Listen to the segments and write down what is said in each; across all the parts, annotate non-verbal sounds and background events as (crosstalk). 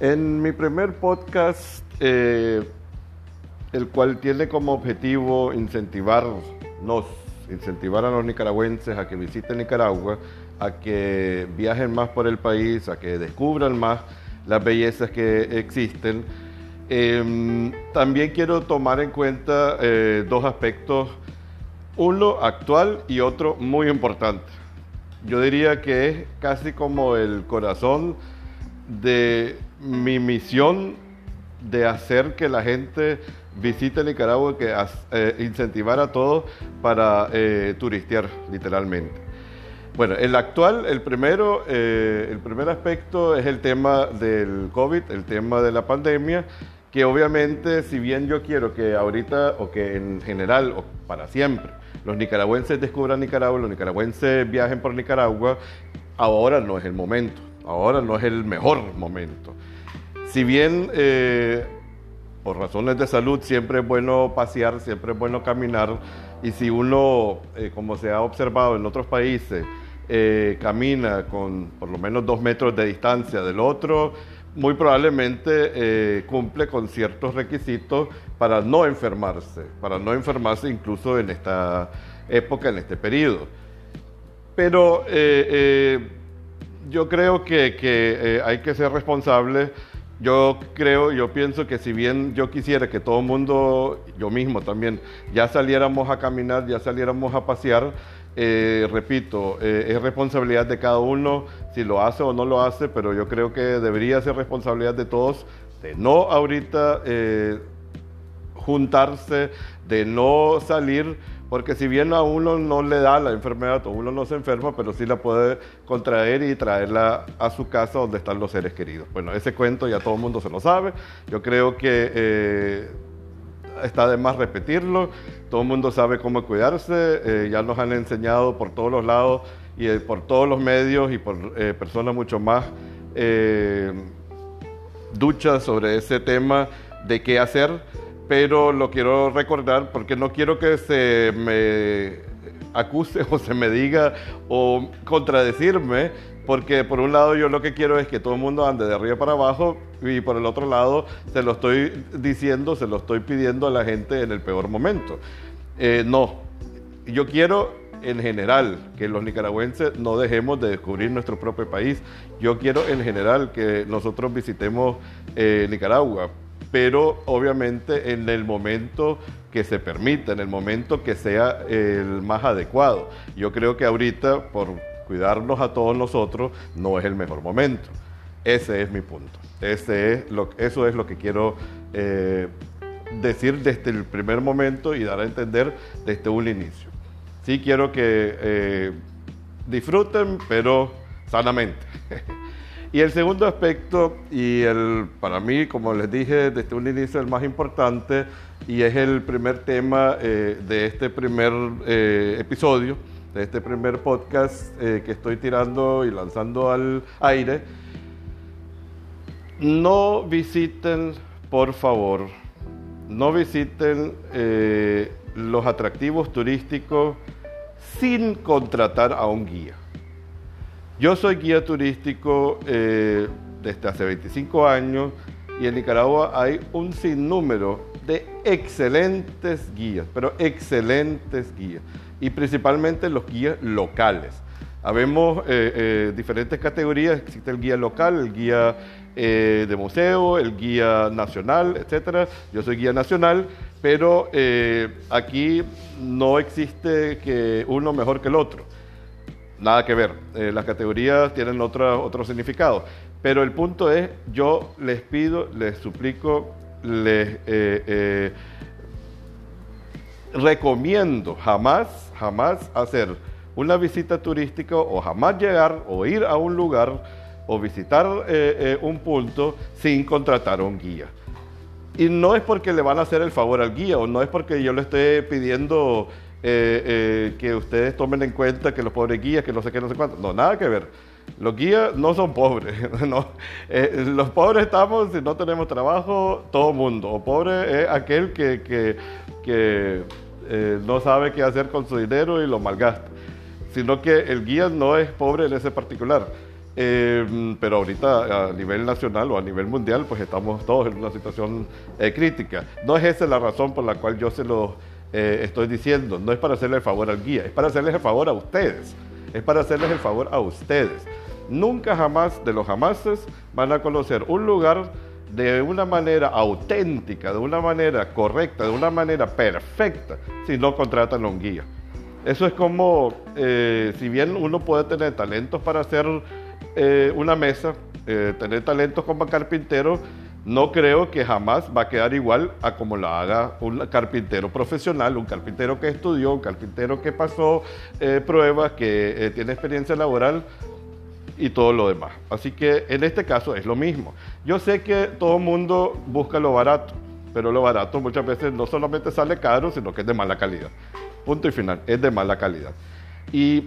En mi primer podcast, eh, el cual tiene como objetivo incentivarnos, incentivar a los nicaragüenses a que visiten Nicaragua, a que viajen más por el país, a que descubran más las bellezas que existen. Em, también quiero tomar en cuenta eh, dos aspectos, uno actual y otro muy importante. Yo diría que es casi como el corazón de mi misión de hacer que la gente visite Nicaragua, que eh, incentivar a todos para eh, turistear, literalmente. Bueno, el actual, el primero, eh, el primer aspecto es el tema del COVID, el tema de la pandemia, que obviamente, si bien yo quiero que ahorita, o que en general, o para siempre, los nicaragüenses descubran Nicaragua, los nicaragüenses viajen por Nicaragua, ahora no es el momento, ahora no es el mejor momento. Si bien eh, por razones de salud siempre es bueno pasear, siempre es bueno caminar, y si uno, eh, como se ha observado en otros países, eh, camina con por lo menos dos metros de distancia del otro, muy probablemente cumple con ciertos requisitos para no enfermarse, para no enfermarse incluso en esta época, en este periodo. Pero yo creo que, hay que ser responsable. Yo creo, yo pienso que si bien yo quisiera que todo el mundo, yo mismo también, ya saliéramos a caminar, ya saliéramos a pasear, eh, repito, eh, es responsabilidad de cada uno si lo hace o no lo hace, pero yo creo que debería ser responsabilidad de todos de no ahorita eh, juntarse, de no salir porque si bien a uno no le da la enfermedad, uno no se enferma, pero sí la puede contraer y traerla a su casa donde están los seres queridos. Bueno, ese cuento ya todo el mundo se lo sabe. Yo creo que eh, está de más repetirlo. Todo el mundo sabe cómo cuidarse. Eh, ya nos han enseñado por todos los lados y eh, por todos los medios y por personas mucho más duchas sobre ese tema de qué hacer pero lo quiero recordar porque no quiero que se me acuse (laughs) o se me diga o contradecirme, porque por un lado yo lo que quiero es que todo el mundo ande de arriba para abajo y por el otro lado se lo estoy diciendo, se lo estoy pidiendo a la gente en el peor momento. Eh, no, yo quiero en general que los nicaragüenses no dejemos de descubrir nuestro propio país. Yo quiero en general que nosotros visitemos eh, Nicaragua, pero obviamente en el momento que se permita, en el momento que sea el más adecuado. Yo creo que ahorita, por cuidarnos a todos nosotros, no es el mejor momento. Ese es mi punto. Ese es lo, eso es lo que quiero eh, decir desde el primer momento y dar a entender desde un inicio. Sí quiero que eh, disfruten, pero sanamente. (laughs) Y el segundo aspecto, y el, para mí, como les dije desde un inicio, el más importante, y es el primer tema eh, de este primer eh, episodio, de este primer podcast eh, que estoy tirando y lanzando al aire, no visiten, por favor, no visiten los atractivos turísticos sin contratar a un guía. Yo soy guía turístico eh, desde hace 25 años y en Nicaragua hay un sinnúmero de excelentes guías, pero excelentes guías, y principalmente los guías locales. Habemos eh, eh, diferentes categorías, existe el guía local, el guía de museo, el guía nacional, etc. Yo soy guía nacional, pero aquí no existe que uno mejor que el otro nada que ver. Eh, las categorías tienen otro significado. Pero el punto es, yo les pido, les suplico, les eh, eh, recomiendo jamás, jamás hacer una visita turística o jamás llegar o ir a un lugar o visitar un punto sin contratar un guía. Y no es porque le van a hacer el favor al guía o no es porque yo le esté pidiendo eh, eh, que ustedes tomen en cuenta que los pobres guías, que no sé qué, no sé cuánto. No, nada que ver. Los guías no son pobres. (laughs) No. Eh, los pobres estamos si no tenemos trabajo, todo mundo. O pobre es aquel que, que, que no sabe qué hacer con su dinero y lo malgasta. Sino que el guía no es pobre en ese particular. Eh, pero ahorita a nivel nacional o a nivel mundial, pues estamos todos en una situación eh, crítica. No es esa la razón por la cual yo se lo eh, estoy diciendo. No es para hacerle el favor al guía, es para hacerles el favor a ustedes. Es para hacerles el favor a ustedes. Nunca jamás de los jamases van a conocer un lugar de una manera auténtica, de una manera correcta, de una manera perfecta, si no contratan a un guía. Eso es como, si bien uno puede tener talentos para hacer eh, una mesa, eh, tener talentos como carpintero, no creo que jamás va a quedar igual a como lo haga un carpintero profesional, un carpintero que estudió, un carpintero que pasó eh, pruebas, que tiene experiencia laboral y todo lo demás. Así que en este caso es lo mismo. Yo sé que todo el mundo busca lo barato, pero lo barato muchas veces no solamente sale caro, sino que es de mala calidad. Punto y final, es de mala calidad. Y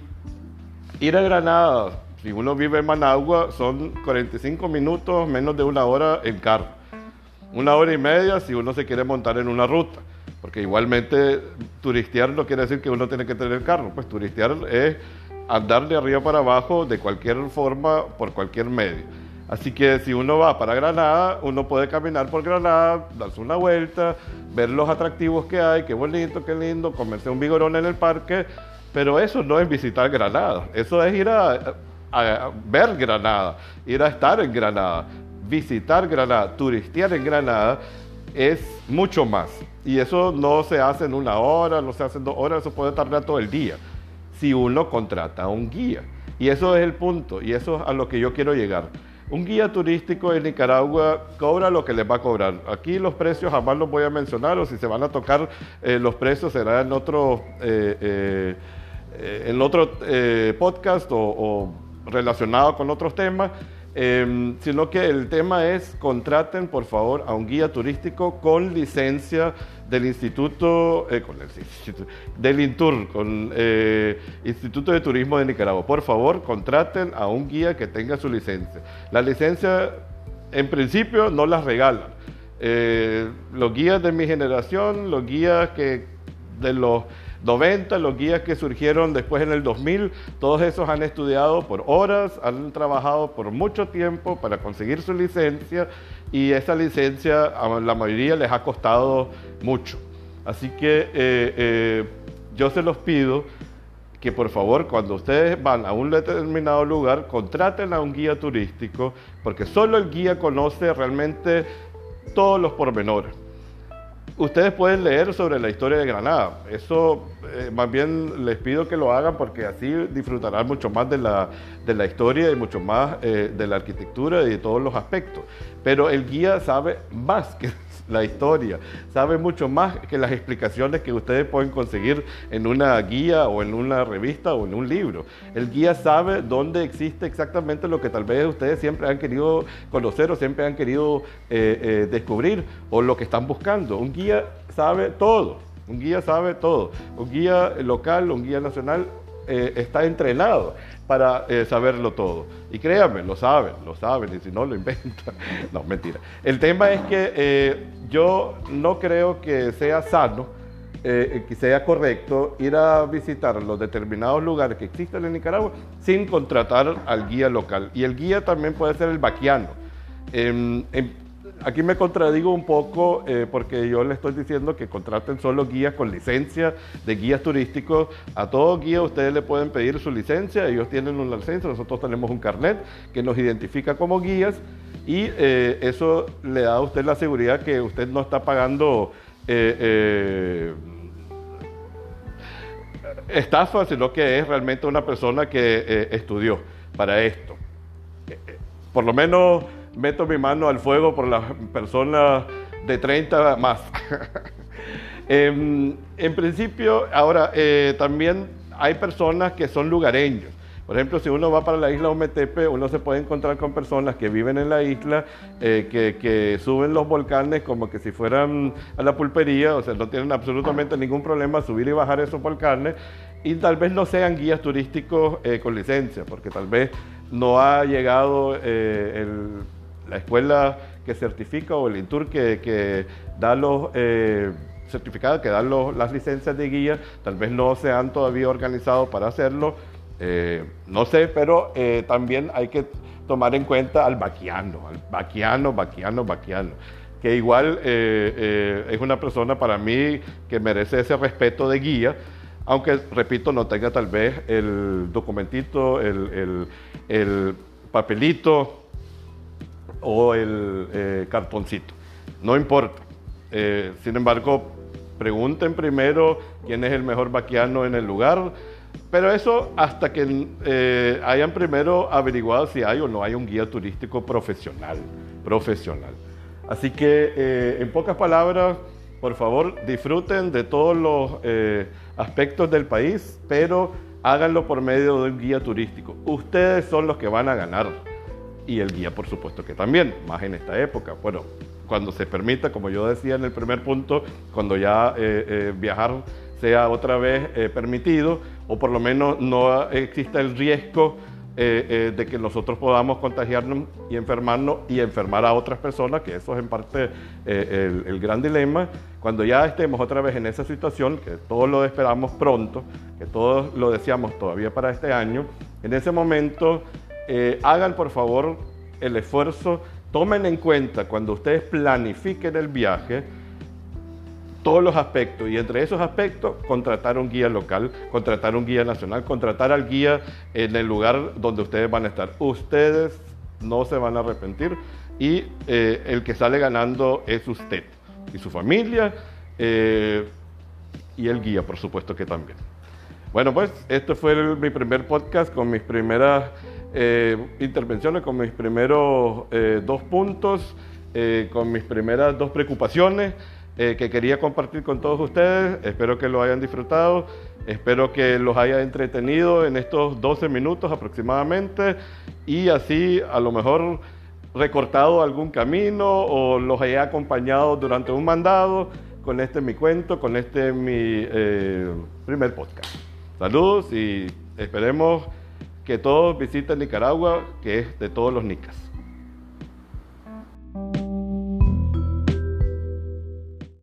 ir a Granada si uno vive en Managua, son 45 minutos, menos de una hora en carro. Una hora y media si uno se quiere montar en una ruta. Porque igualmente turistear no quiere decir que uno tiene que tener carro. Pues turistear es andar de arriba para abajo de cualquier forma, por cualquier medio. Así que si uno va para Granada, uno puede caminar por Granada, darse una vuelta, ver los atractivos que hay, qué bonito, qué lindo, comerse un vigorón en el parque, pero eso no es visitar Granada, eso es ir a ver Granada, ir a estar en Granada, visitar Granada, turistear en Granada, es mucho más. Y eso no se hace en una hora, no se hace en dos horas, eso puede tardar todo el día, si uno contrata a un guía. Y eso es el punto, y eso es a lo que yo quiero llegar. Un guía turístico en Nicaragua cobra lo que les va a cobrar. Aquí los precios jamás los voy a mencionar, o si se van a tocar eh, los precios será en otro, eh, eh, en otro podcast o relacionado con otros temas, em, sino que el tema es contraten por favor a un guía turístico con licencia del Instituto, eh, del INTUR, con eh, Instituto de Turismo de Nicaragua. Por favor, contraten a un guía que tenga su licencia. La licencia, en principio, no las regalan. Eh, los guías de mi generación, los guías que de los 90, los guías que surgieron después en el 2000, todos esos han estudiado por horas, han trabajado por mucho tiempo para conseguir su licencia y esa licencia a la mayoría les ha costado mucho. Así que eh, eh, yo se los pido que por favor cuando ustedes van a un determinado lugar contraten a un guía turístico porque solo el guía conoce realmente todos los pormenores ustedes pueden leer sobre la historia de Granada. Eso eh, más bien les pido que lo hagan porque así disfrutarán mucho más de la, de la historia y mucho más eh, de la arquitectura y de todos los aspectos. Pero el guía sabe más que la historia, sabe mucho más que las explicaciones que ustedes pueden conseguir en una guía o en una revista o en un libro. El guía sabe dónde existe exactamente lo que tal vez ustedes siempre han querido conocer o siempre han querido eh, eh, descubrir o lo que están buscando. Un guía sabe todo, un guía sabe todo. Un guía local, un guía nacional eh, está entrenado para eh, saberlo todo. Y créanme, lo saben, lo saben, y si no, lo inventan. (laughs) no, mentira. El tema es que eh, yo no creo que sea sano, que sea correcto ir a visitar los determinados lugares que existen en Nicaragua sin contratar al guía local. Y el guía también puede ser el vaquiano. Em, em, aquí me contradigo un poco eh, porque yo le estoy diciendo que contraten solo guías con licencia de guías turísticos. A todo guía ustedes le pueden pedir su licencia, ellos tienen una licencia, nosotros tenemos un carnet que nos identifica como guías y eh, eso le da a usted la seguridad que usted no está pagando eh, estafa, sino que es realmente una persona que estudió para esto. Por lo menos meto mi mano al fuego por las personas de 30 más. (laughs) Em, en, principio, ahora eh, también hay personas que son lugareños. Por ejemplo, si uno va para la isla Ometepe, uno se puede encontrar con personas que viven en la isla, eh, que, suben los volcanes como que si fueran a la pulpería, o sea, no tienen absolutamente ningún problema subir y bajar esos volcanes, y tal vez no sean guías turísticos eh, con licencia, porque tal vez no ha llegado el la escuela que certifica o el INTUR que, da los eh, certificados, que da las licencias de guía, tal vez no se han todavía organizado para hacerlo Eh, no sé, pero eh, también hay que tomar en cuenta al vaquiano, al vaquiano, vaquiano, vaquiano, que igual es una persona para mí que merece ese respeto de guía, aunque, repito, no tenga tal vez el documentito, el, el papelito o el cartoncito. No importa. sin embargo, pregunten primero quién es el mejor vaquiano en el lugar, pero eso hasta que eh, hayan primero averiguado si hay o no hay un guía turístico profesional, profesional. Así que eh, en pocas palabras, por favor, disfruten de todos los eh, aspectos del país, pero háganlo por medio de un guía turístico. Ustedes son los que van a ganar y el guía, por supuesto que también, más en esta época. Bueno, cuando se permita, como yo decía en el primer punto, cuando ya eh, eh, viajar sea otra vez eh, permitido, o por lo menos no exista el riesgo de que nosotros podamos contagiarnos y enfermarnos y enfermar a otras personas, que eso es en parte el, el, gran dilema. Cuando ya estemos otra vez en esa situación, que todos lo esperamos pronto, que todos lo deseamos todavía para este año, en ese momento hagan por favor el esfuerzo tomen en cuenta cuando ustedes planifiquen el viaje todos los aspectos y entre esos aspectos contratar un guía local, contratar un guía nacional, contratar al guía en el lugar donde ustedes van a estar. Ustedes no se van a arrepentir y eh, el que sale ganando es usted y su familia eh, y el guía, por supuesto que también. Bueno, pues este fue mi primer podcast con mis primeras eh, intervenciones con mis primeros eh, dos puntos, eh, con mis primeras dos preocupaciones que quería compartir con todos ustedes. Espero que lo hayan disfrutado, espero que los haya entretenido en estos 12 minutos aproximadamente y así a lo mejor recortado algún camino o los haya acompañado durante un mandado con este mi cuento, con este mi primer podcast. Saludos y esperemos que todos visiten Nicaragua, que es de todos los nicas.